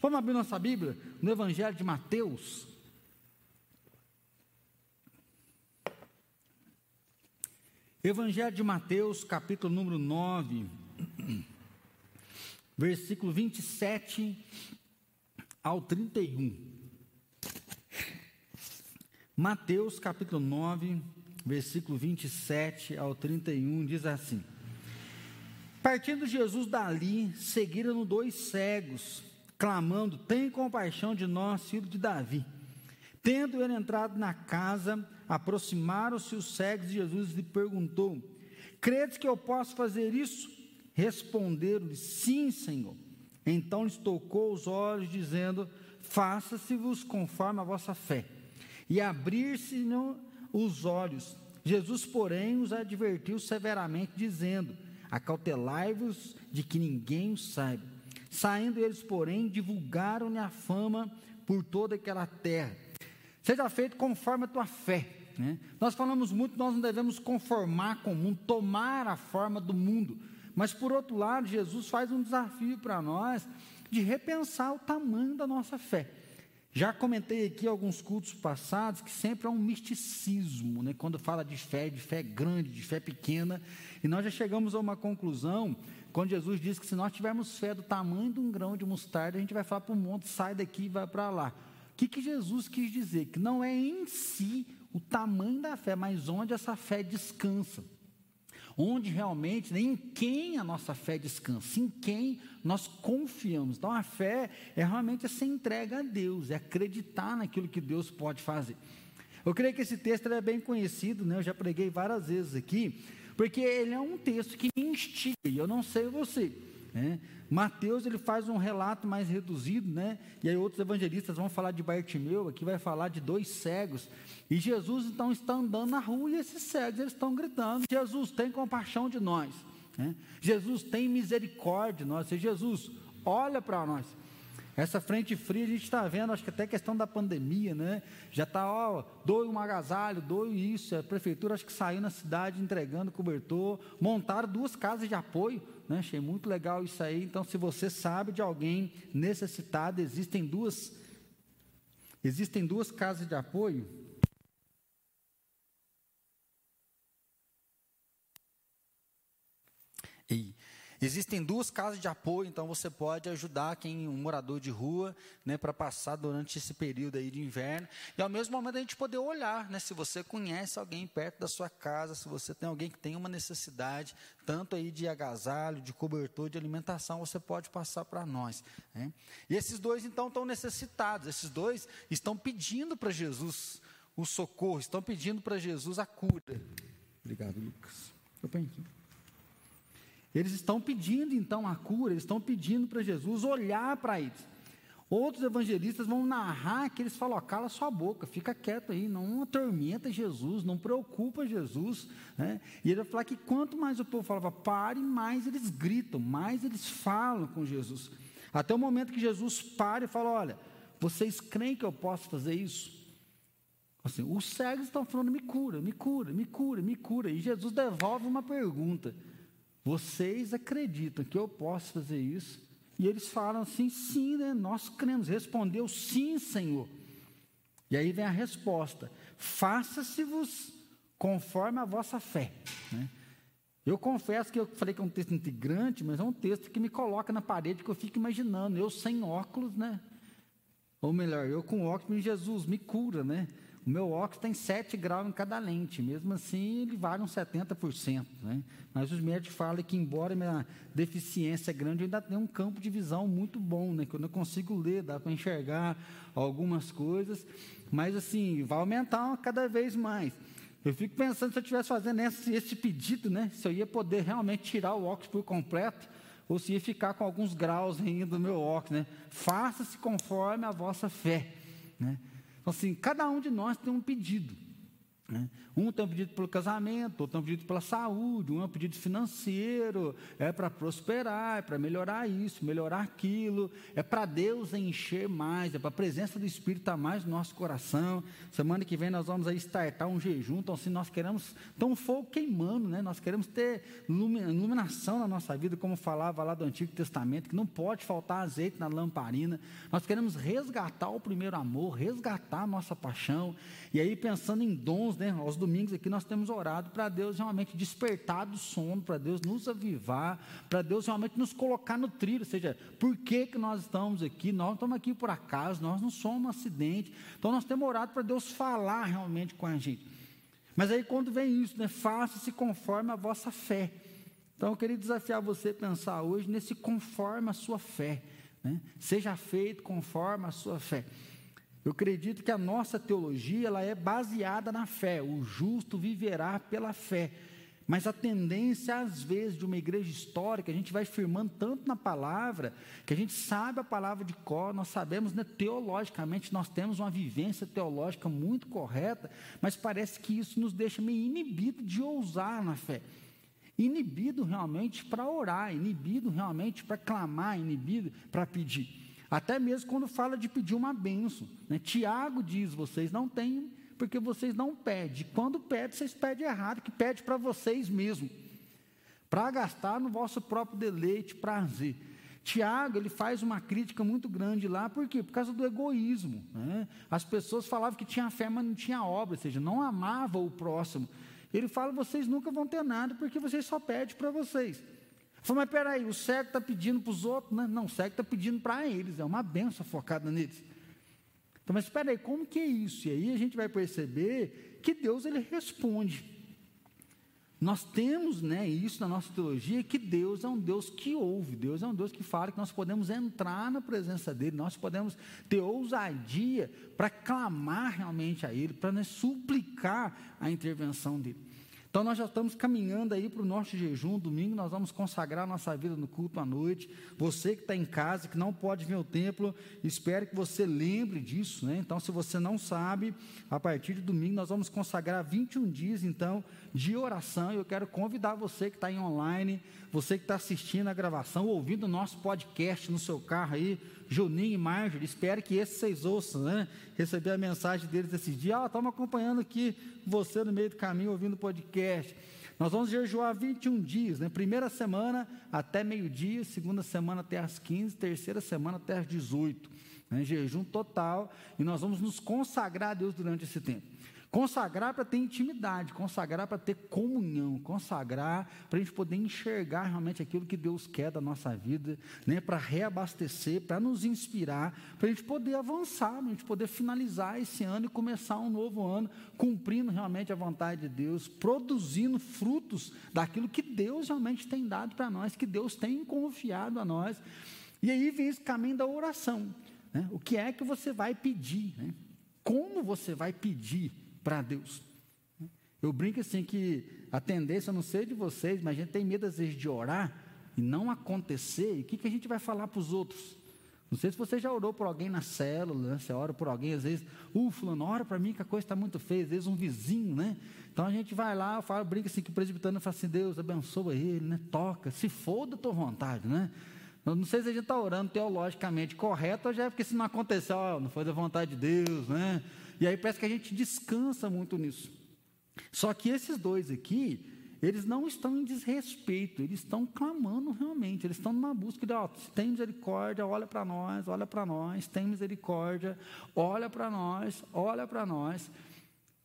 Vamos abrir nossa Bíblia no Evangelho de Mateus. Evangelho de Mateus, capítulo número 9, versículo 27 ao 31. Mateus, capítulo 9, versículo 27 ao 31, diz assim: Partindo Jesus dali, seguiram dois cegos, clamando: Tem compaixão de nós, filho de Davi. Tendo ele entrado na casa, aproximaram-se os cegos de Jesus e lhe perguntou: Credes que eu posso fazer isso? Responderam-lhe: Sim, Senhor. Então lhes tocou os olhos, dizendo: Faça-se-vos conforme a vossa fé. E abrir-se os olhos. Jesus, porém, os advertiu severamente, dizendo: Acautelai-vos de que ninguém o saiba. Saindo eles, porém, divulgaram-lhe a fama por toda aquela terra. Seja feito conforme a tua fé. Né? Nós falamos muito, nós não devemos conformar com o mundo, tomar a forma do mundo. Mas, por outro lado, Jesus faz um desafio para nós de repensar o tamanho da nossa fé. Já comentei aqui alguns cultos passados que sempre há um misticismo, né? quando fala de fé, de fé grande, de fé pequena, e nós já chegamos a uma conclusão, quando Jesus diz que se nós tivermos fé do tamanho de um grão de mostarda, a gente vai falar para o monte, sai daqui e vai para lá. O que, que Jesus quis dizer? Que não é em si o tamanho da fé, mas onde essa fé descansa onde realmente, em quem a nossa fé descansa, em quem nós confiamos. Então a fé é realmente essa entrega a Deus, é acreditar naquilo que Deus pode fazer. Eu creio que esse texto é bem conhecido, né? eu já preguei várias vezes aqui, porque ele é um texto que me instiga, e eu não sei você. Né? Mateus ele faz um relato mais reduzido, né? E aí outros evangelistas vão falar de Bartimeu, aqui vai falar de dois cegos. E Jesus então está andando na rua e esses cegos eles estão gritando: Jesus tem compaixão de nós. Né? Jesus tem misericórdia de nós. Jesus olha para nós. Essa frente fria a gente está vendo, acho que até questão da pandemia, né? Já está, ó, doe um agasalho, doe isso. A prefeitura acho que saiu na cidade entregando cobertor, montaram duas casas de apoio né? Achei muito legal isso aí. Então, se você sabe de alguém necessitado, existem duas existem duas casas de apoio. E Existem duas casas de apoio, então você pode ajudar quem um morador de rua, né, para passar durante esse período aí de inverno. E ao mesmo momento a gente poder olhar, né, se você conhece alguém perto da sua casa, se você tem alguém que tem uma necessidade, tanto aí de agasalho, de cobertor, de alimentação, você pode passar para nós. Né? E esses dois então estão necessitados. Esses dois estão pedindo para Jesus o socorro, estão pedindo para Jesus a cura. Obrigado, Lucas. Eu aqui. Eles estão pedindo então a cura, eles estão pedindo para Jesus olhar para eles. Outros evangelistas vão narrar que eles falam: cala sua boca, fica quieto aí, não atormenta Jesus, não preocupa Jesus. Né? E ele vai falar que quanto mais o povo falava, pare, mais eles gritam, mais eles falam com Jesus. Até o momento que Jesus para e fala: olha, vocês creem que eu posso fazer isso? Assim, os cegos estão falando: me cura, me cura, me cura, me cura. E Jesus devolve uma pergunta: vocês acreditam que eu posso fazer isso? E eles falam assim: sim, né? nós cremos. Respondeu: sim, Senhor. E aí vem a resposta: faça-se-vos conforme a vossa fé. Né? Eu confesso que eu falei que é um texto integrante, mas é um texto que me coloca na parede que eu fico imaginando. Eu sem óculos, né? Ou melhor, eu com óculos, Jesus me cura, né? O meu óculos tem 7 graus em cada lente, mesmo assim ele vale uns 70%. Né? Mas os médicos falam que, embora minha deficiência é grande, eu ainda tenho um campo de visão muito bom, né? que eu não consigo ler, dá para enxergar algumas coisas, mas assim, vai aumentar cada vez mais. Eu fico pensando se eu estivesse fazendo esse, esse pedido, né? se eu ia poder realmente tirar o óculos por completo, ou se ia ficar com alguns graus ainda do meu óculos. Né? Faça-se conforme a vossa fé. Né? Assim, cada um de nós tem um pedido. Né? Um tem um pedido pelo casamento, outro tem um pedido pela saúde, um é um pedido financeiro, é para prosperar, é para melhorar isso, melhorar aquilo, é para Deus encher mais, é para a presença do Espírito estar mais no nosso coração. Semana que vem nós vamos aí startar um jejum, então assim, nós queremos ter um fogo queimando, né? nós queremos ter iluminação na nossa vida, como falava lá do Antigo Testamento, que não pode faltar azeite na lamparina, nós queremos resgatar o primeiro amor, resgatar a nossa paixão, e aí pensando em dons, né, aos domingos aqui nós temos orado para Deus realmente despertar do sono, para Deus nos avivar, para Deus realmente nos colocar no trilho, ou seja, por que, que nós estamos aqui? Nós não estamos aqui por acaso, nós não somos um acidente, então nós temos orado para Deus falar realmente com a gente. Mas aí quando vem isso, né, faça-se conforme a vossa fé. Então eu queria desafiar você a pensar hoje nesse conforme a sua fé. Né? Seja feito conforme a sua fé. Eu acredito que a nossa teologia ela é baseada na fé. O justo viverá pela fé. Mas a tendência, às vezes, de uma igreja histórica, a gente vai firmando tanto na palavra, que a gente sabe a palavra de cor, nós sabemos, né, teologicamente, nós temos uma vivência teológica muito correta, mas parece que isso nos deixa meio inibido de ousar na fé. Inibido realmente para orar, inibido realmente para clamar, inibido para pedir. Até mesmo quando fala de pedir uma benção. Né? Tiago diz: vocês não têm, porque vocês não pedem. Quando pedem, vocês pedem errado, que pede para vocês mesmo. Para gastar no vosso próprio deleite, prazer. Tiago, ele faz uma crítica muito grande lá, por quê? Por causa do egoísmo. Né? As pessoas falavam que tinha fé, mas não tinha obra, ou seja, não amava o próximo. Ele fala: vocês nunca vão ter nada, porque vocês só pedem para vocês. Falei, mas peraí, o cego está pedindo para os outros? Não, não o cego está pedindo para eles, é uma benção focada neles. Então, mas espera aí, como que é isso? E aí a gente vai perceber que Deus ele responde. Nós temos né, isso na nossa teologia, que Deus é um Deus que ouve, Deus é um Deus que fala que nós podemos entrar na presença dEle, nós podemos ter ousadia para clamar realmente a Ele, para né, suplicar a intervenção dEle. Então nós já estamos caminhando aí para o nosso jejum, domingo nós vamos consagrar nossa vida no culto à noite. Você que está em casa, que não pode vir ao templo, espero que você lembre disso, né? Então, se você não sabe, a partir de domingo nós vamos consagrar 21 dias, então, de oração. Eu quero convidar você que está online, você que está assistindo a gravação, ouvindo o nosso podcast no seu carro aí, Juninho e Marjorie, espero que esses vocês ouçam, né? Receber a mensagem deles esses dias. Ah, estamos acompanhando aqui você no meio do caminho, ouvindo o podcast. Nós vamos jejuar 21 dias, né? Primeira semana até meio-dia, segunda semana até as 15, terceira semana até as 18. Né? Jejum total. E nós vamos nos consagrar a Deus durante esse tempo. Consagrar para ter intimidade, consagrar para ter comunhão, consagrar para a gente poder enxergar realmente aquilo que Deus quer da nossa vida, né, para reabastecer, para nos inspirar, para a gente poder avançar, para a gente poder finalizar esse ano e começar um novo ano, cumprindo realmente a vontade de Deus, produzindo frutos daquilo que Deus realmente tem dado para nós, que Deus tem confiado a nós. E aí vem esse caminho da oração. Né? O que é que você vai pedir? Né? Como você vai pedir? Para Deus. Eu brinco assim que a tendência, eu não sei de vocês, mas a gente tem medo às vezes de orar e não acontecer, e o que, que a gente vai falar para os outros? Não sei se você já orou por alguém na célula, né? você ora por alguém, às vezes, uh, fulano, ora para mim que a coisa está muito feia, às vezes um vizinho, né? Então a gente vai lá, eu falo, brinca assim que o presbiteriano fala assim, Deus abençoa ele, né? Toca, se for da tua vontade, né? Eu não sei se a gente está orando teologicamente correto, ou já é porque se não aconteceu, ó, não foi da vontade de Deus, né? E aí parece que a gente descansa muito nisso. Só que esses dois aqui, eles não estão em desrespeito, eles estão clamando realmente, eles estão numa busca de, ó, tem misericórdia, olha para nós, olha para nós, tem misericórdia, olha para nós, olha para nós.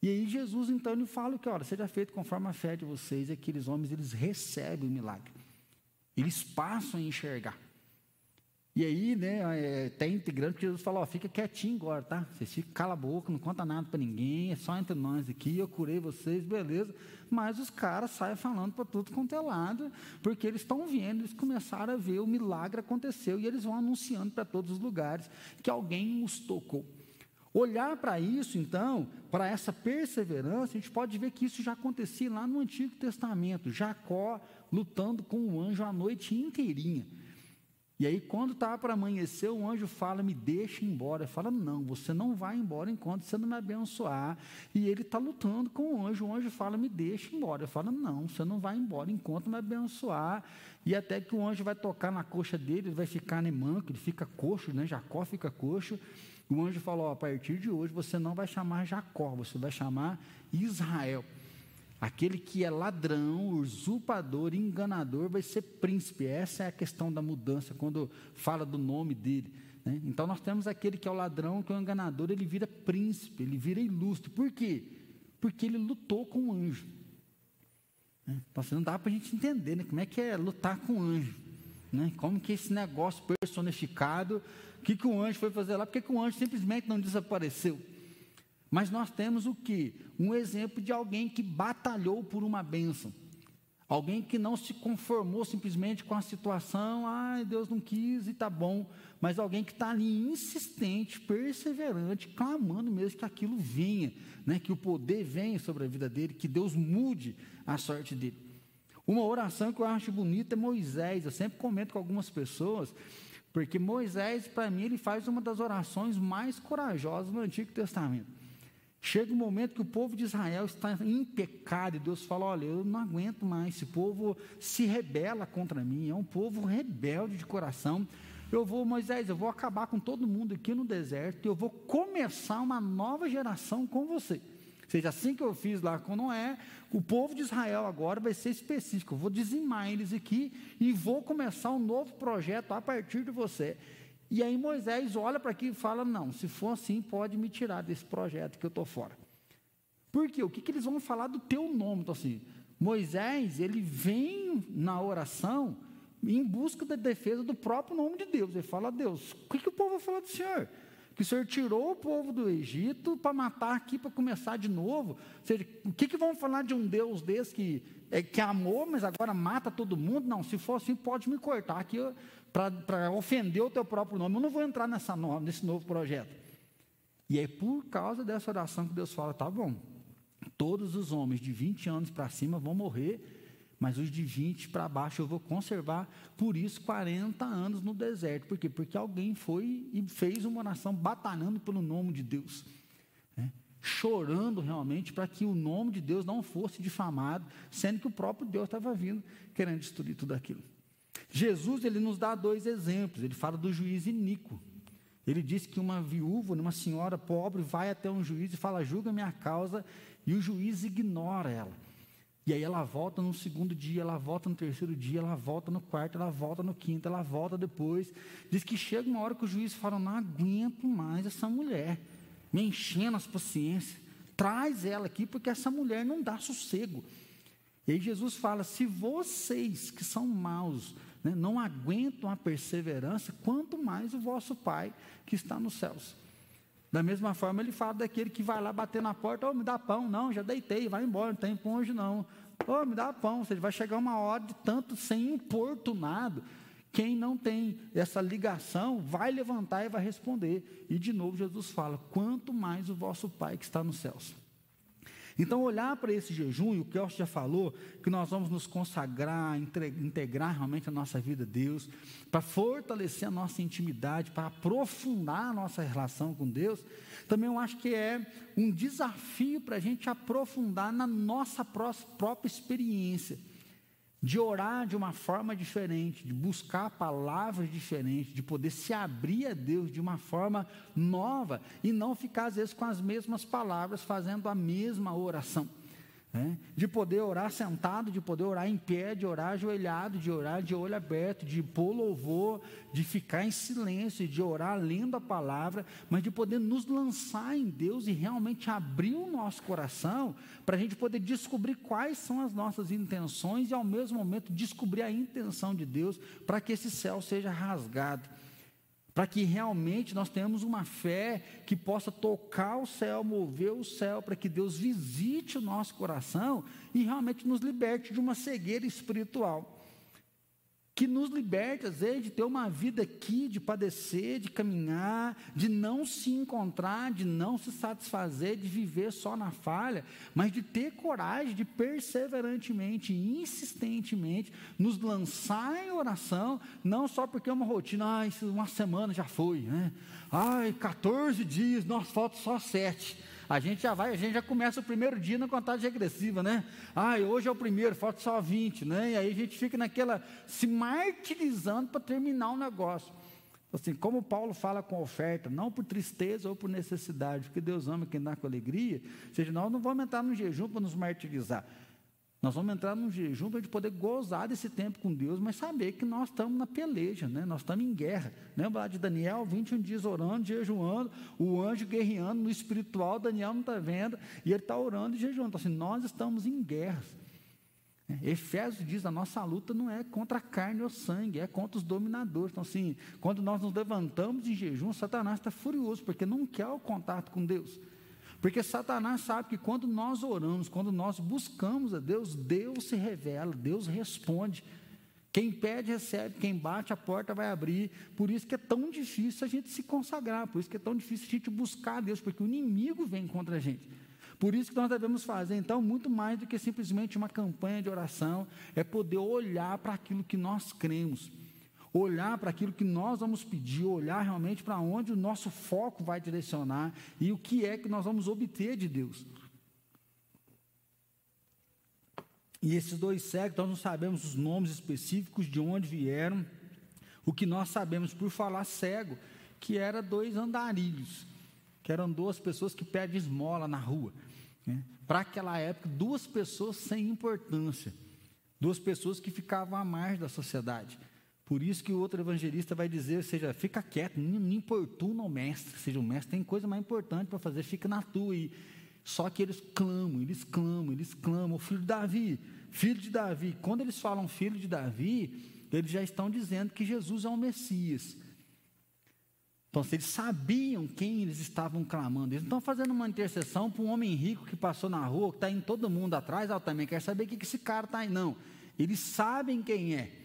E aí Jesus então ele fala que, olha, seja feito conforme a fé de vocês, e aqueles homens eles recebem o milagre. Eles passam a enxergar. E aí, né, é, tem integrante que Jesus falou, ó, fica quietinho agora, tá? Vocês ficam, cala a boca, não conta nada para ninguém, é só entre nós aqui, eu curei vocês, beleza. Mas os caras saem falando para tudo quanto é lado, porque eles estão vendo, eles começaram a ver o milagre aconteceu, e eles vão anunciando para todos os lugares que alguém os tocou. Olhar para isso, então, para essa perseverança, a gente pode ver que isso já acontecia lá no Antigo Testamento, Jacó lutando com o anjo a noite inteirinha. E aí, quando estava para amanhecer, o anjo fala: Me deixa embora. Fala: Não, você não vai embora enquanto você não me abençoar. E ele está lutando com o anjo. O anjo fala: Me deixa embora. Fala: Não, você não vai embora enquanto me abençoar. E até que o anjo vai tocar na coxa dele, ele vai ficar nem manco, ele fica coxo, né? Jacó fica coxo. O anjo falou: A partir de hoje você não vai chamar Jacó, você vai chamar Israel. Aquele que é ladrão, usurpador, enganador, vai ser príncipe. Essa é a questão da mudança, quando fala do nome dele. Né? Então nós temos aquele que é o ladrão, que é o enganador, ele vira príncipe, ele vira ilustre. Por quê? Porque ele lutou com o anjo. Né? Então assim, não dá para a gente entender né? como é que é lutar com o anjo. Né? Como que esse negócio personificado, o que, que o anjo foi fazer lá? Por que o anjo simplesmente não desapareceu? Mas nós temos o que? Um exemplo de alguém que batalhou por uma bênção. Alguém que não se conformou simplesmente com a situação, ah, Deus não quis e tá bom. Mas alguém que está ali insistente, perseverante, clamando mesmo que aquilo venha, né? que o poder venha sobre a vida dele, que Deus mude a sorte dele. Uma oração que eu acho bonita é Moisés. Eu sempre comento com algumas pessoas, porque Moisés, para mim, ele faz uma das orações mais corajosas no Antigo Testamento. Chega um momento que o povo de Israel está em pecado e Deus fala: Olha, eu não aguento mais, esse povo se rebela contra mim, é um povo rebelde de coração. Eu vou, Moisés, eu vou acabar com todo mundo aqui no deserto e eu vou começar uma nova geração com você. Ou seja, assim que eu fiz lá com Noé, o povo de Israel agora vai ser específico. Eu vou dizimar eles aqui e vou começar um novo projeto a partir de você. E aí Moisés olha para aqui e fala: Não, se for assim, pode me tirar desse projeto que eu estou fora. Por quê? O que, que eles vão falar do teu nome? Então, assim, Moisés, ele vem na oração em busca da defesa do próprio nome de Deus. Ele fala: Deus, o que, que o povo vai falar do Senhor? Que o Senhor tirou o povo do Egito para matar aqui, para começar de novo. Ou seja, o que, que vão falar de um Deus desse que, é, que amou, mas agora mata todo mundo? Não, se for assim, pode me cortar aqui para ofender o teu próprio nome. Eu não vou entrar nessa nesse novo projeto. E é por causa dessa oração que Deus fala: tá bom, todos os homens de 20 anos para cima vão morrer, mas os de 20 para baixo eu vou conservar, por isso 40 anos no deserto. Por quê? Porque alguém foi e fez uma oração batalhando pelo nome de Deus. Né? Chorando realmente para que o nome de Deus não fosse difamado, sendo que o próprio Deus estava vindo querendo destruir tudo aquilo. Jesus ele nos dá dois exemplos. Ele fala do juiz iníquo. Ele diz que uma viúva, uma senhora pobre, vai até um juiz e fala: julga minha causa, e o juiz ignora ela. E aí ela volta no segundo dia, ela volta no terceiro dia, ela volta no quarto, ela volta no quinto, ela volta depois. Diz que chega uma hora que o juiz fala: não aguento mais essa mulher, me enchendo as paciências. Traz ela aqui, porque essa mulher não dá sossego. E aí Jesus fala: se vocês que são maus né, não aguentam a perseverança, quanto mais o vosso Pai que está nos céus. Da mesma forma, ele fala daquele que vai lá bater na porta, ô, oh, me dá pão, não, já deitei, vai embora, não tem pão hoje não. Ô, oh, me dá pão, ou seja, vai chegar uma hora de tanto sem importunado, quem não tem essa ligação vai levantar e vai responder. E de novo Jesus fala: quanto mais o vosso Pai que está nos céus. Então, olhar para esse jejum, e o Kelso já falou, que nós vamos nos consagrar, integrar realmente a nossa vida a Deus, para fortalecer a nossa intimidade, para aprofundar a nossa relação com Deus, também eu acho que é um desafio para a gente aprofundar na nossa própria experiência de orar de uma forma diferente, de buscar palavras diferentes, de poder se abrir a Deus de uma forma nova e não ficar às vezes com as mesmas palavras fazendo a mesma oração. Né? De poder orar sentado, de poder orar em pé, de orar ajoelhado, de orar de olho aberto, de pôr louvor, de ficar em silêncio, de orar lendo a palavra, mas de poder nos lançar em Deus e realmente abrir o nosso coração para a gente poder descobrir quais são as nossas intenções e ao mesmo momento descobrir a intenção de Deus para que esse céu seja rasgado para que realmente nós tenhamos uma fé que possa tocar o céu, mover o céu, para que Deus visite o nosso coração e realmente nos liberte de uma cegueira espiritual. Que nos liberte, às vezes, de ter uma vida aqui, de padecer, de caminhar, de não se encontrar, de não se satisfazer, de viver só na falha, mas de ter coragem de perseverantemente, insistentemente, nos lançar em oração, não só porque é uma rotina, ah, uma semana já foi, né? Ai, 14 dias, nós falta só sete a gente já vai, a gente já começa o primeiro dia na contagem regressiva, né? Ah, hoje é o primeiro, falta só 20, né? E aí a gente fica naquela, se martirizando para terminar o negócio. Assim, como Paulo fala com oferta, não por tristeza ou por necessidade, porque Deus ama quem dá com alegria, ou seja, nós não vamos entrar no jejum para nos martirizar. Nós vamos entrar num jejum para a gente poder gozar desse tempo com Deus, mas saber que nós estamos na peleja, né? nós estamos em guerra. Lembra lá de Daniel, 21 dias orando, jejuando, o anjo guerreando no espiritual, Daniel não está vendo, e ele está orando e jejuando. Então, assim, nós estamos em guerra. É, Efésios diz: a nossa luta não é contra a carne ou sangue, é contra os dominadores. Então, assim, quando nós nos levantamos em jejum, Satanás está furioso, porque não quer o contato com Deus. Porque Satanás sabe que quando nós oramos, quando nós buscamos a Deus, Deus se revela, Deus responde. Quem pede, recebe, quem bate, a porta vai abrir. Por isso que é tão difícil a gente se consagrar, por isso que é tão difícil a gente buscar a Deus, porque o inimigo vem contra a gente. Por isso que nós devemos fazer, então, muito mais do que simplesmente uma campanha de oração, é poder olhar para aquilo que nós cremos olhar para aquilo que nós vamos pedir, olhar realmente para onde o nosso foco vai direcionar e o que é que nós vamos obter de Deus. E esses dois cegos, nós não sabemos os nomes específicos de onde vieram. O que nós sabemos por falar cego, que era dois andarilhos, que eram duas pessoas que pedem esmola na rua. Né? Para aquela época, duas pessoas sem importância, duas pessoas que ficavam à margem da sociedade. Por isso que o outro evangelista vai dizer, seja, fica quieto, não, importuna o mestre, seja, o mestre tem coisa mais importante para fazer, fica na tua. E, só que eles clamam, eles clamam, eles clamam, filho de Davi, filho de Davi. Quando eles falam filho de Davi, eles já estão dizendo que Jesus é o Messias. Então, se eles sabiam quem eles estavam clamando, eles não estão fazendo uma intercessão para um homem rico que passou na rua, que está em todo mundo atrás, ah, também quer saber o que esse cara está aí. Não, eles sabem quem é.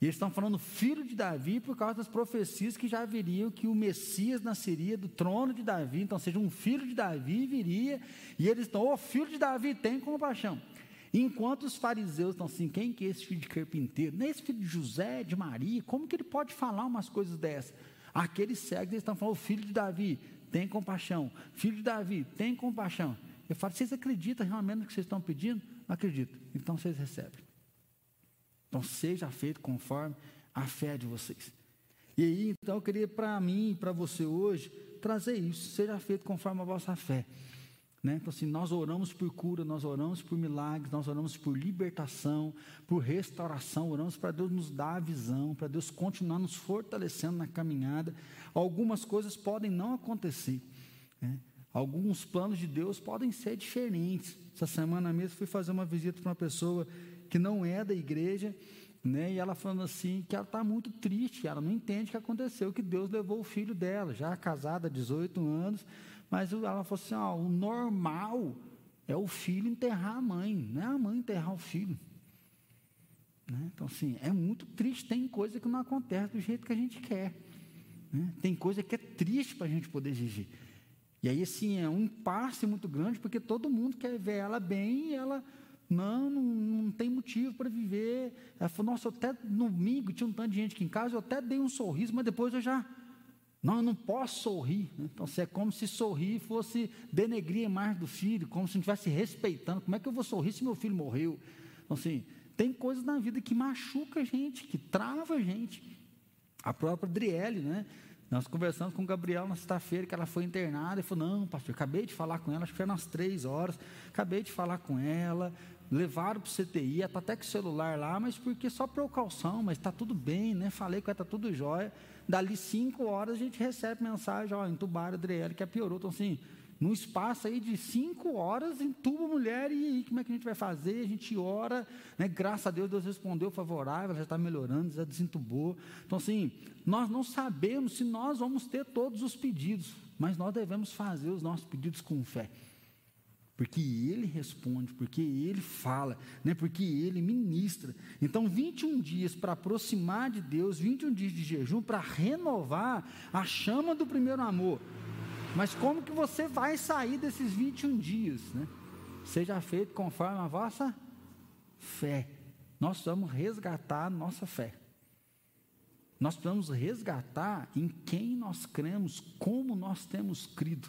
E eles estão falando filho de Davi por causa das profecias que já viriam que o Messias nasceria do trono de Davi. Então, seja um filho de Davi viria. E eles estão, ô oh, filho de Davi, tem compaixão. Enquanto os fariseus estão assim, quem que é esse filho de carpinteiro? É esse filho de José, de Maria? Como que ele pode falar umas coisas dessas? Aqueles cegos estão falando, filho de Davi, tem compaixão. Filho de Davi, tem compaixão. Eu falo, vocês acreditam realmente no que vocês estão pedindo? Acredito. Então vocês recebem. Então, seja feito conforme a fé de vocês. E aí, então, eu queria para mim e para você hoje trazer isso. Seja feito conforme a vossa fé. Né? Então, assim, nós oramos por cura, nós oramos por milagres, nós oramos por libertação, por restauração, oramos para Deus nos dar a visão, para Deus continuar nos fortalecendo na caminhada. Algumas coisas podem não acontecer. Né? Alguns planos de Deus podem ser diferentes. Essa semana mesmo fui fazer uma visita para uma pessoa que não é da igreja, né? E ela falando assim que ela está muito triste, ela não entende o que aconteceu, que Deus levou o filho dela, já casada há 18 anos, mas ela falou assim: ó, o normal é o filho enterrar a mãe, não é a mãe enterrar o filho. Né? Então, assim, é muito triste. Tem coisa que não acontece do jeito que a gente quer. Né? Tem coisa que é triste para a gente poder viver. E aí, assim, é um impasse muito grande, porque todo mundo quer ver ela bem e ela não, não, não tem motivo para viver. Ela falou, nossa, até domingo tinha um tanto de gente aqui em casa, eu até dei um sorriso, mas depois eu já. Não, eu não posso sorrir. Então, é como se sorrir fosse denegrir a imagem do filho, como se não estivesse respeitando. Como é que eu vou sorrir se meu filho morreu? Então, assim, tem coisas na vida que machuca a gente, que trava a gente. A própria Adriele, né? Nós conversamos com o Gabriel na sexta-feira, que ela foi internada, e falou, não, pastor, acabei de falar com ela, acho que foi nas três horas, acabei de falar com ela, levaram para o CTI, está até com o celular lá, mas porque só precaução, mas está tudo bem, né? Falei que está tudo jóia. Dali cinco horas a gente recebe mensagem, ó, entubaram Adriele, que piorou. Então, assim, num espaço aí de cinco horas, entuba a mulher, e aí como é que a gente vai fazer? A gente ora, né? Graças a Deus, Deus respondeu favorável, já está melhorando, já desentubou. Então, assim, nós não sabemos se nós vamos ter todos os pedidos, mas nós devemos fazer os nossos pedidos com fé. Porque Ele responde, porque Ele fala, né? porque Ele ministra. Então, 21 dias para aproximar de Deus, 21 dias de jejum para renovar a chama do primeiro amor. Mas como que você vai sair desses 21 dias? Né? Seja feito conforme a vossa fé. Nós vamos resgatar a nossa fé. Nós precisamos resgatar em quem nós cremos, como nós temos crido.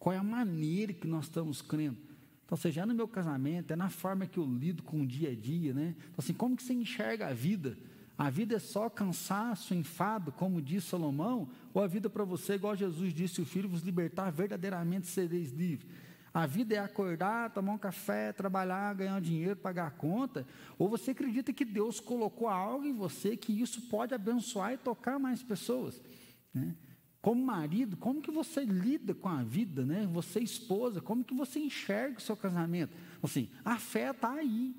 Qual é a maneira que nós estamos crendo? Então, seja no meu casamento, é na forma que eu lido com o dia a dia, né? Então, assim, como que você enxerga a vida? A vida é só cansaço, enfado, como diz Salomão? Ou a vida para você, igual Jesus disse, o Filho vos libertar, verdadeiramente sereis livres? A vida é acordar, tomar um café, trabalhar, ganhar dinheiro, pagar a conta? Ou você acredita que Deus colocou algo em você que isso pode abençoar e tocar mais pessoas? Né? Como marido, como que você lida com a vida, né? Você esposa, como que você enxerga o seu casamento? Assim, a fé está aí.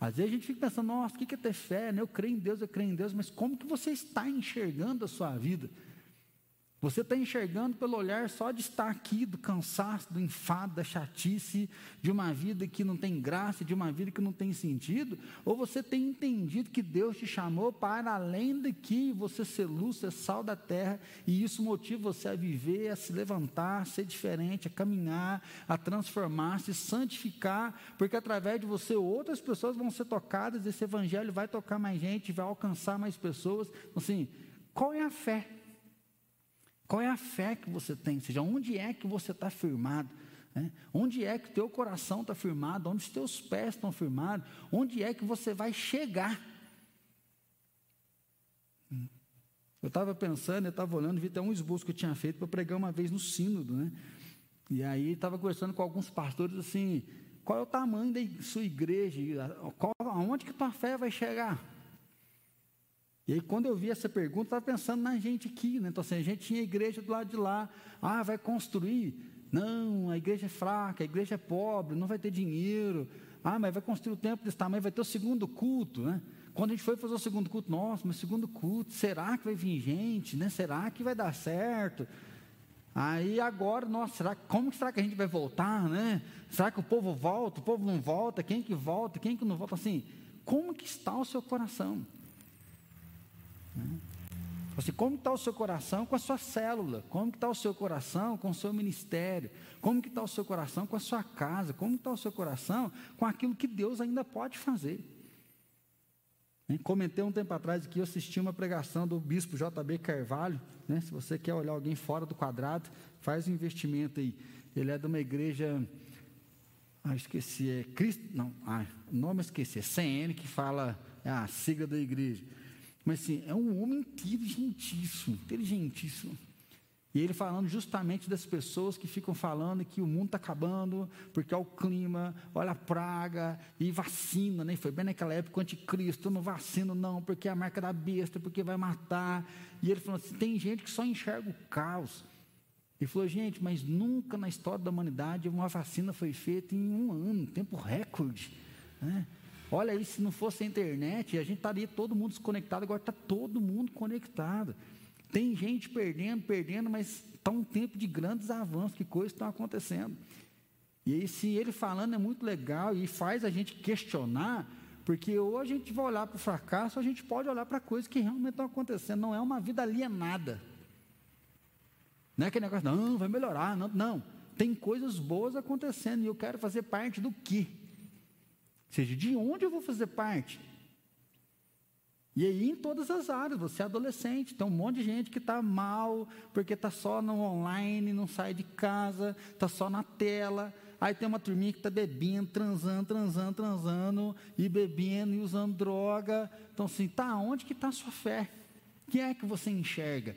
Às vezes a gente fica pensando, nossa, o que é ter fé? Né? Eu creio em Deus, eu creio em Deus, mas como que você está enxergando a sua vida? Você está enxergando pelo olhar só de estar aqui, do cansaço, do enfado, da chatice, de uma vida que não tem graça, de uma vida que não tem sentido? Ou você tem entendido que Deus te chamou para além de que você ser luz, ser sal da terra, e isso motiva você a viver, a se levantar, a ser diferente, a caminhar, a transformar, se santificar, porque através de você outras pessoas vão ser tocadas, esse evangelho vai tocar mais gente, vai alcançar mais pessoas. Assim, qual é a fé? Qual é a fé que você tem? Ou seja, onde é que você está firmado? Né? Onde é que o teu coração está firmado? Onde os teus pés estão firmados? Onde é que você vai chegar? Eu estava pensando, eu estava olhando, vi até um esboço que eu tinha feito para pregar uma vez no sínodo, né? E aí estava conversando com alguns pastores assim, qual é o tamanho da sua igreja? Qual, aonde que tua fé vai chegar? E aí, quando eu vi essa pergunta, estava pensando na gente aqui, né? Então, assim, a gente tinha igreja do lado de lá. Ah, vai construir? Não, a igreja é fraca, a igreja é pobre, não vai ter dinheiro. Ah, mas vai construir o templo desse tamanho, vai ter o segundo culto, né? Quando a gente foi fazer o segundo culto, nossa, mas segundo culto, será que vai vir gente, né? Será que vai dar certo? Aí agora, nossa, será, como será que a gente vai voltar, né? Será que o povo volta, o povo não volta? Quem que volta, quem que não volta? Assim, como que está o seu coração? Assim, como está o seu coração com a sua célula? Como está o seu coração com o seu ministério? Como está o seu coração com a sua casa? Como está o seu coração com aquilo que Deus ainda pode fazer? Comentei um tempo atrás que eu assisti uma pregação do bispo JB Carvalho. Né? Se você quer olhar alguém fora do quadrado, faz um investimento aí. Ele é de uma igreja. Ah, esqueci, é Cristo. Não, ah, nome eu esqueci, é CN, que fala é a sigla da igreja. Mas assim, é um homem inteligentíssimo, inteligentíssimo. E ele falando justamente das pessoas que ficam falando que o mundo está acabando, porque é o clima, olha a praga, e vacina, né? Foi bem naquela época, o anticristo, não vacina não, porque é a marca da besta, porque vai matar. E ele falou assim, tem gente que só enxerga o caos. Ele falou, gente, mas nunca na história da humanidade uma vacina foi feita em um ano, tempo recorde. Né? Olha aí, se não fosse a internet, a gente estaria todo mundo desconectado, agora está todo mundo conectado. Tem gente perdendo, perdendo, mas está um tempo de grandes avanços, que coisas estão acontecendo. E aí, se ele falando é muito legal e faz a gente questionar, porque ou a gente vai olhar para o fracasso, ou a gente pode olhar para coisas que realmente estão acontecendo. Não é uma vida alienada. Não é aquele negócio, não, vai melhorar. Não, não. Tem coisas boas acontecendo e eu quero fazer parte do que? Seja, de onde eu vou fazer parte? E aí em todas as áreas, você é adolescente, tem um monte de gente que está mal, porque está só no online, não sai de casa, está só na tela. Aí tem uma turminha que está bebendo, transando, transando, transando, e bebendo e usando droga. Então assim, tá, onde que está a sua fé? Que é que você enxerga?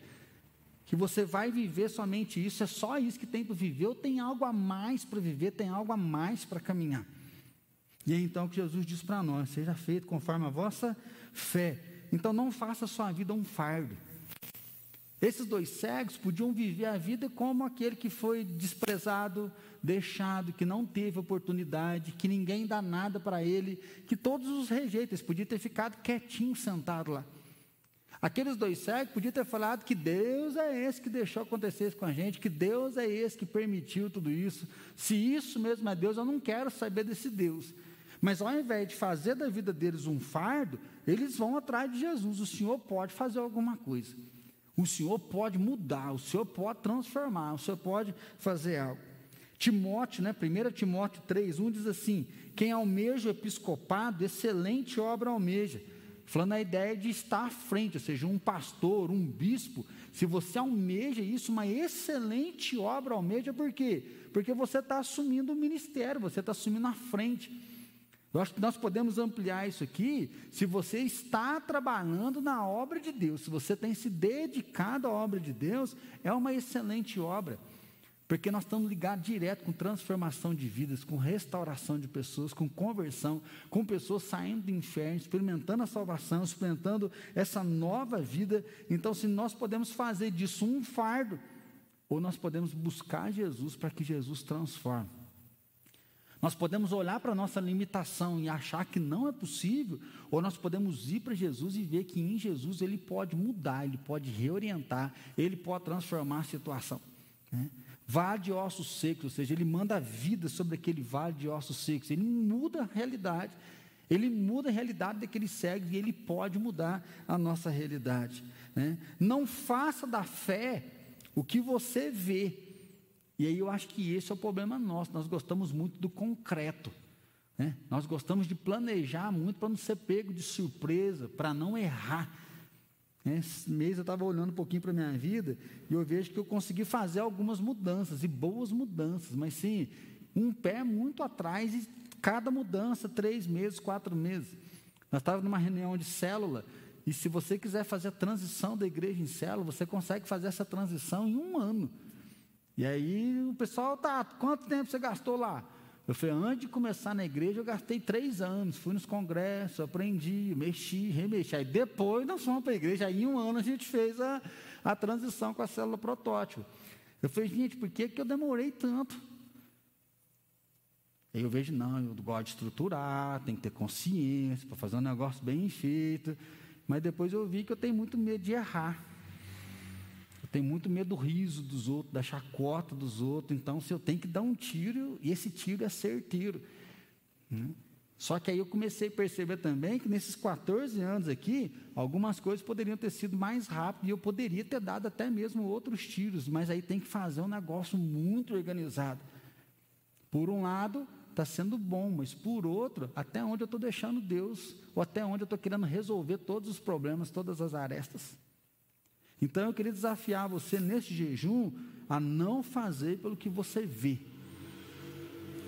Que você vai viver somente isso, é só isso que tem para viver, ou tem algo a mais para viver, tem algo a mais para caminhar? E é então que Jesus diz para nós: seja feito conforme a vossa fé. Então não faça a sua vida um fardo. Esses dois cegos podiam viver a vida como aquele que foi desprezado, deixado, que não teve oportunidade, que ninguém dá nada para ele, que todos os rejeitam. Eles podiam ter ficado quietinho sentado lá. Aqueles dois cegos podiam ter falado que Deus é esse que deixou acontecer isso com a gente, que Deus é esse que permitiu tudo isso. Se isso mesmo é Deus, eu não quero saber desse Deus. Mas ao invés de fazer da vida deles um fardo, eles vão atrás de Jesus. O Senhor pode fazer alguma coisa. O Senhor pode mudar, o Senhor pode transformar, o Senhor pode fazer algo. Timóteo, né, 1 Timóteo 3, 1 diz assim: quem almeja o episcopado, excelente obra almeja falando a ideia de estar à frente, ou seja, um pastor, um bispo, se você almeja isso, uma excelente obra almeja, por quê? Porque você está assumindo o ministério, você está assumindo a frente. Eu acho que nós podemos ampliar isso aqui, se você está trabalhando na obra de Deus, se você tem se dedicado à obra de Deus, é uma excelente obra. Porque nós estamos ligados direto com transformação de vidas, com restauração de pessoas, com conversão, com pessoas saindo do inferno, experimentando a salvação, experimentando essa nova vida. Então, se nós podemos fazer disso um fardo, ou nós podemos buscar Jesus para que Jesus transforme. Nós podemos olhar para a nossa limitação e achar que não é possível, ou nós podemos ir para Jesus e ver que em Jesus Ele pode mudar, Ele pode reorientar, Ele pode transformar a situação. Né? vale de ossos secos, ou seja, ele manda vida sobre aquele vale de ossos secos, ele muda a realidade, ele muda a realidade daquele cego e ele pode mudar a nossa realidade. Né? Não faça da fé o que você vê. E aí eu acho que esse é o problema nosso, nós gostamos muito do concreto. Né? Nós gostamos de planejar muito para não ser pego de surpresa, para não errar. Esse mês eu estava olhando um pouquinho para a minha vida e eu vejo que eu consegui fazer algumas mudanças, e boas mudanças, mas sim, um pé muito atrás e cada mudança, três meses, quatro meses. Nós estávamos numa reunião de célula, e se você quiser fazer a transição da igreja em célula, você consegue fazer essa transição em um ano. E aí o pessoal, tá, quanto tempo você gastou lá? Eu falei, antes de começar na igreja, eu gastei três anos, fui nos congressos, aprendi, mexi, remexi. Aí depois nós fomos para a igreja, aí em um ano a gente fez a, a transição com a célula protótipo. Eu falei, gente, por que, que eu demorei tanto? Aí eu vejo, não, eu gosto de estruturar, tem que ter consciência para fazer um negócio bem feito. Mas depois eu vi que eu tenho muito medo de errar tenho muito medo do riso dos outros, da chacota dos outros. Então, se eu tenho que dar um tiro, e esse tiro é certeiro. Né? Só que aí eu comecei a perceber também que nesses 14 anos aqui, algumas coisas poderiam ter sido mais rápido e eu poderia ter dado até mesmo outros tiros, mas aí tem que fazer um negócio muito organizado. Por um lado, está sendo bom, mas por outro, até onde eu estou deixando Deus, ou até onde eu estou querendo resolver todos os problemas, todas as arestas. Então eu queria desafiar você nesse jejum a não fazer pelo que você vê,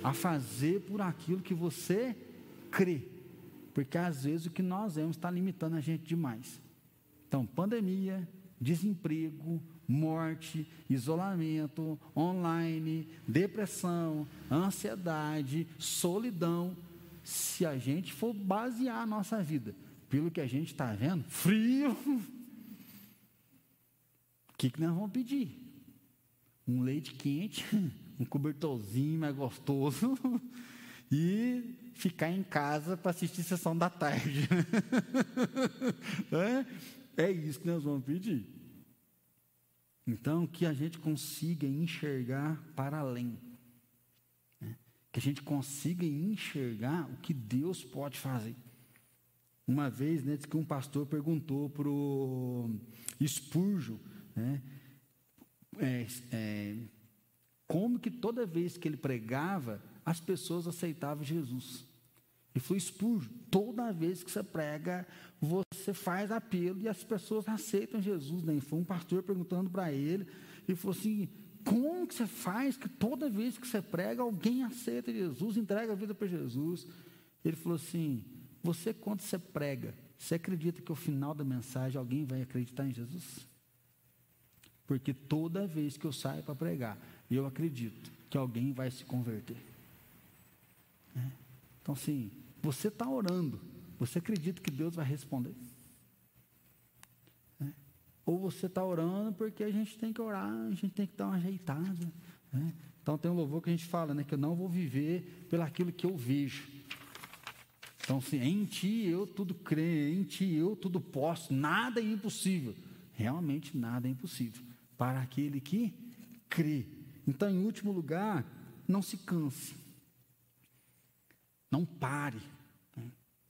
a fazer por aquilo que você crê, porque às vezes o que nós vemos está limitando a gente demais. Então, pandemia, desemprego, morte, isolamento, online, depressão, ansiedade, solidão. Se a gente for basear a nossa vida pelo que a gente está vendo, frio, que, que nós vamos pedir? Um leite quente, um cobertorzinho mais gostoso e ficar em casa para assistir sessão da tarde. é, é isso que nós vamos pedir. Então, que a gente consiga enxergar para além. Né? Que a gente consiga enxergar o que Deus pode fazer. Uma vez, né, que um pastor perguntou para o Spurgeon né? É, é, como que toda vez que ele pregava, as pessoas aceitavam Jesus. E foi expulso. Toda vez que você prega, você faz apelo e as pessoas aceitam Jesus. Né? foi um pastor perguntando para ele, e falou assim: como que você faz que toda vez que você prega, alguém aceita Jesus, entrega a vida para Jesus? Ele falou assim: você, quando você prega, você acredita que ao final da mensagem alguém vai acreditar em Jesus? Porque toda vez que eu saio para pregar, eu acredito que alguém vai se converter. É. Então, assim, você está orando, você acredita que Deus vai responder? É. Ou você está orando porque a gente tem que orar, a gente tem que dar uma ajeitada. Né? Então tem um louvor que a gente fala, né? Que eu não vou viver pelo aquilo que eu vejo. Então, assim, em ti eu tudo creio, em ti eu tudo posso, nada é impossível. Realmente nada é impossível para aquele que crê. Então, em último lugar, não se canse. Não pare.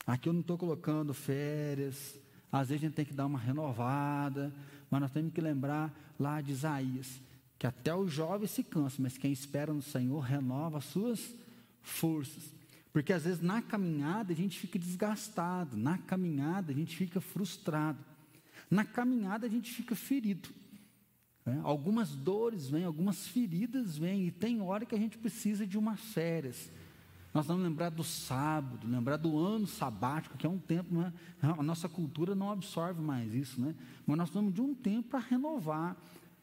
Aqui eu não estou colocando férias. Às vezes a gente tem que dar uma renovada. Mas nós temos que lembrar lá de Isaías, que até o jovem se cansa, mas quem espera no Senhor renova as suas forças. Porque às vezes na caminhada a gente fica desgastado, na caminhada a gente fica frustrado, na caminhada a gente fica ferido. É, algumas dores vêm, algumas feridas vêm, e tem hora que a gente precisa de umas férias. Nós vamos lembrar do sábado, lembrar do ano sabático, que é um tempo, né? a nossa cultura não absorve mais isso, né? mas nós precisamos de um tempo para renovar,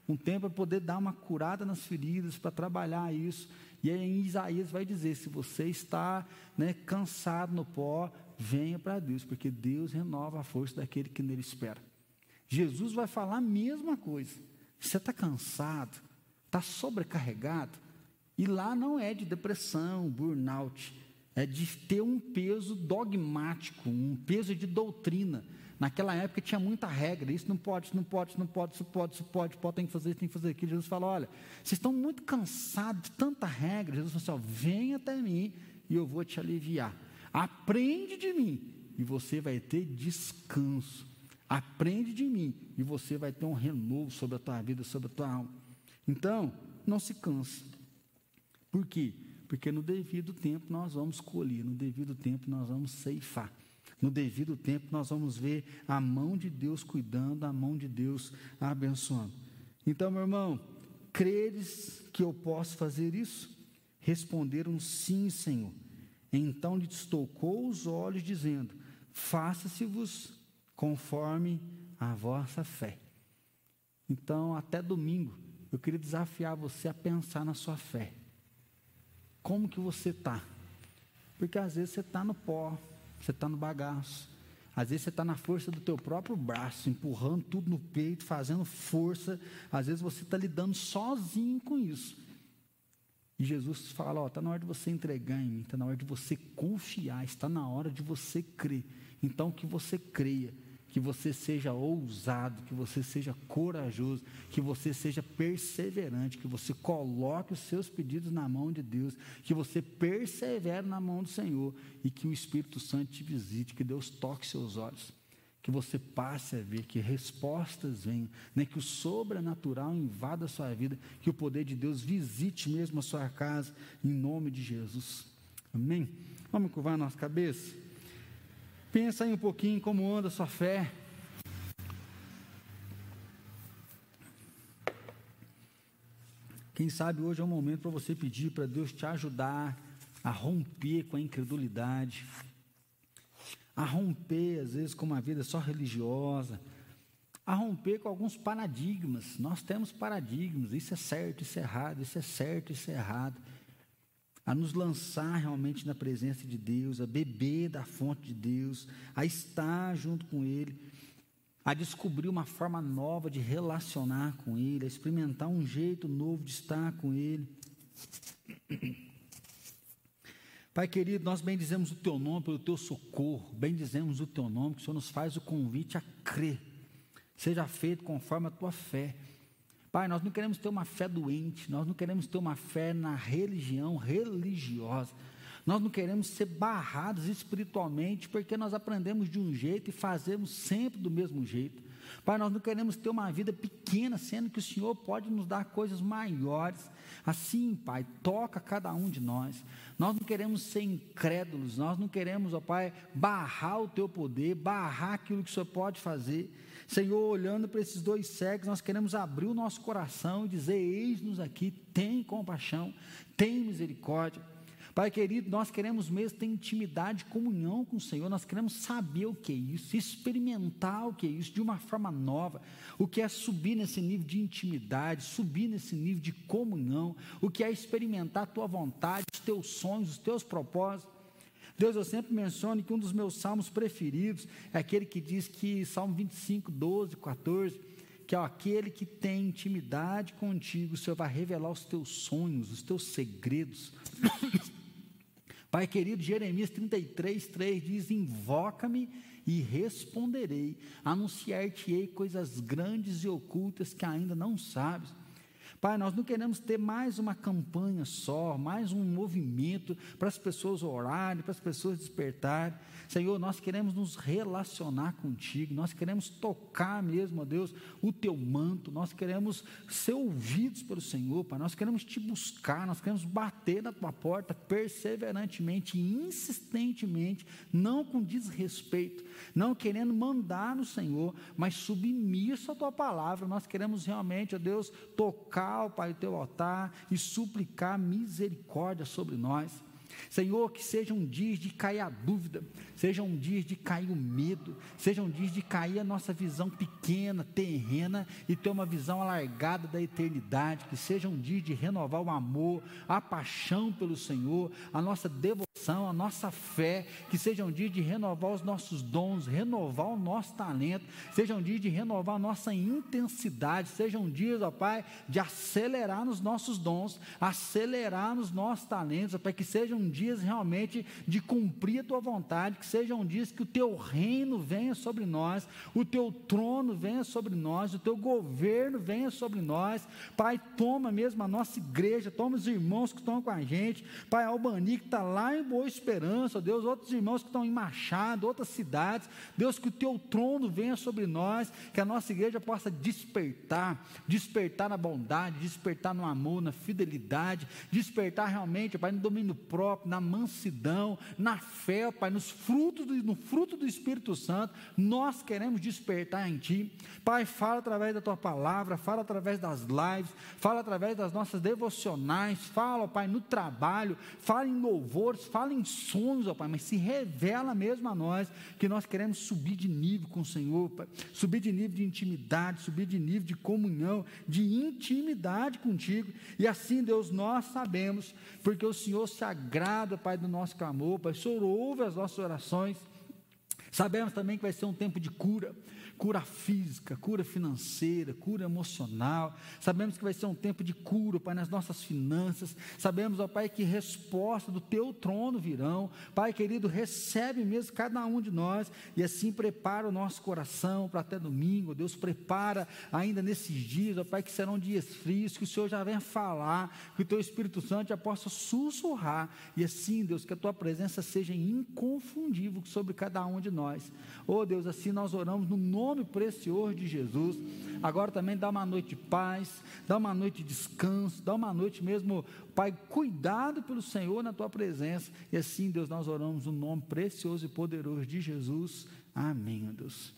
um tempo para poder dar uma curada nas feridas, para trabalhar isso. E aí em Isaías vai dizer: se você está né, cansado no pó, venha para Deus, porque Deus renova a força daquele que nele espera. Jesus vai falar a mesma coisa. Você está cansado, está sobrecarregado, e lá não é de depressão, burnout, é de ter um peso dogmático, um peso de doutrina. Naquela época tinha muita regra, isso não pode, isso não pode, isso não pode, isso pode, isso pode, pode, tem que fazer isso, tem que fazer aquilo. Jesus fala: olha, vocês estão muito cansados de tanta regra. Jesus falou assim: ó, vem até mim e eu vou te aliviar. Aprende de mim e você vai ter descanso. Aprende de mim e você vai ter um renovo sobre a tua vida, sobre a tua alma. Então, não se canse. Por quê? Porque no devido tempo nós vamos colher, no devido tempo nós vamos ceifar. No devido tempo nós vamos ver a mão de Deus cuidando, a mão de Deus abençoando. Então, meu irmão, creres que eu posso fazer isso? Responderam sim, Senhor. Então lhe tocou os olhos, dizendo: Faça-se-vos conforme a vossa fé. Então, até domingo, eu queria desafiar você a pensar na sua fé. Como que você está? Porque às vezes você está no pó, você está no bagaço. Às vezes você está na força do teu próprio braço, empurrando tudo no peito, fazendo força. Às vezes você está lidando sozinho com isso. E Jesus fala: está na hora de você entregar em mim, está na hora de você confiar, está na hora de você crer. Então que você creia que você seja ousado, que você seja corajoso, que você seja perseverante, que você coloque os seus pedidos na mão de Deus, que você persevere na mão do Senhor e que o Espírito Santo te visite, que Deus toque seus olhos, que você passe a ver, que respostas venham, né, que o sobrenatural invada a sua vida, que o poder de Deus visite mesmo a sua casa, em nome de Jesus. Amém? Vamos curvar a nossa cabeça? Pensa aí um pouquinho como anda a sua fé. Quem sabe hoje é um momento para você pedir para Deus te ajudar a romper com a incredulidade, a romper, às vezes, com uma vida só religiosa, a romper com alguns paradigmas. Nós temos paradigmas, isso é certo, isso é errado, isso é certo, isso é errado a nos lançar realmente na presença de Deus, a beber da fonte de Deus, a estar junto com Ele, a descobrir uma forma nova de relacionar com Ele, a experimentar um jeito novo de estar com Ele. Pai querido, nós bendizemos o Teu nome pelo Teu socorro, bendizemos o Teu nome, que o Senhor nos faz o convite a crer, seja feito conforme a Tua fé. Pai, nós não queremos ter uma fé doente, nós não queremos ter uma fé na religião religiosa. Nós não queremos ser barrados espiritualmente porque nós aprendemos de um jeito e fazemos sempre do mesmo jeito. Pai, nós não queremos ter uma vida pequena, sendo que o Senhor pode nos dar coisas maiores. Assim, Pai, toca cada um de nós. Nós não queremos ser incrédulos, nós não queremos, ó Pai, barrar o teu poder, barrar aquilo que o Senhor pode fazer. Senhor, olhando para esses dois cegos, nós queremos abrir o nosso coração e dizer: Eis-nos aqui, tem compaixão, tem misericórdia. Pai querido, nós queremos mesmo ter intimidade, comunhão com o Senhor, nós queremos saber o que é isso, experimentar o que é isso de uma forma nova, o que é subir nesse nível de intimidade, subir nesse nível de comunhão, o que é experimentar a tua vontade, os teus sonhos, os teus propósitos. Deus, eu sempre menciono que um dos meus salmos preferidos é aquele que diz que, Salmo 25, 12, 14, que é aquele que tem intimidade contigo, o Senhor vai revelar os teus sonhos, os teus segredos. Pai querido, Jeremias 33, 3 diz: Invoca-me e responderei, anunciar-te-ei coisas grandes e ocultas que ainda não sabes. Pai, nós não queremos ter mais uma campanha só, mais um movimento para as pessoas orarem, para as pessoas despertarem. Senhor, nós queremos nos relacionar contigo, nós queremos tocar mesmo, ó Deus, o teu manto, nós queremos ser ouvidos pelo Senhor, Pai, nós queremos te buscar, nós queremos bater na tua porta perseverantemente e insistentemente, não com desrespeito, não querendo mandar no Senhor, mas submisso à tua palavra. Nós queremos realmente, ó Deus, tocar, ó Pai, o teu altar e suplicar misericórdia sobre nós. Senhor, que sejam dias de cair a dúvida, sejam dias de cair o medo, sejam dias de cair a nossa visão pequena, terrena e ter uma visão alargada da eternidade, que sejam dias de renovar o amor, a paixão pelo Senhor, a nossa devoção, a nossa fé, que sejam dias de renovar os nossos dons, renovar o nosso talento, sejam dias de renovar a nossa intensidade, sejam dias, ó Pai, de acelerar nos nossos dons, acelerar nos nossos talentos, Pai, que sejam dias realmente de cumprir a tua vontade, que sejam dias que o teu reino venha sobre nós, o teu trono venha sobre nós, o teu governo venha sobre nós. Pai, toma mesmo a nossa igreja, toma os irmãos que estão com a gente, Pai Albani que está lá em Boa Esperança, Deus, outros irmãos que estão em Machado, outras cidades, Deus, que o teu trono venha sobre nós, que a nossa igreja possa despertar, despertar na bondade, despertar no amor, na fidelidade, despertar realmente, Pai, no domínio próprio próprio, na mansidão, na fé, Pai, nos frutos do, no fruto do Espírito Santo, nós queremos despertar em Ti. Pai, fala através da Tua palavra, fala através das lives, fala através das nossas devocionais, fala, Pai, no trabalho, fala em louvores, fala em sonhos, ó Pai, mas se revela mesmo a nós que nós queremos subir de nível com o Senhor, Pai, subir de nível de intimidade, subir de nível de comunhão, de intimidade contigo, e assim, Deus, nós sabemos, porque o Senhor se agrada agrada, Pai, do nosso clamor, Pai. O Senhor ouve as nossas orações. Sabemos também que vai ser um tempo de cura cura física, cura financeira, cura emocional. Sabemos que vai ser um tempo de cura, Pai, nas nossas finanças. Sabemos, ó Pai, que resposta do teu trono virão. Pai querido, recebe mesmo cada um de nós e assim prepara o nosso coração para até domingo. Deus prepara ainda nesses dias, ó Pai, que serão dias frios, que o Senhor já venha falar, que o teu Espírito Santo já possa sussurrar e assim, Deus, que a tua presença seja inconfundível sobre cada um de nós. Oh Deus, assim nós oramos no nome nome precioso de Jesus. Agora também dá uma noite de paz, dá uma noite de descanso, dá uma noite mesmo, Pai, cuidado pelo Senhor na tua presença. E assim, Deus, nós oramos no nome precioso e poderoso de Jesus. Amém, Deus.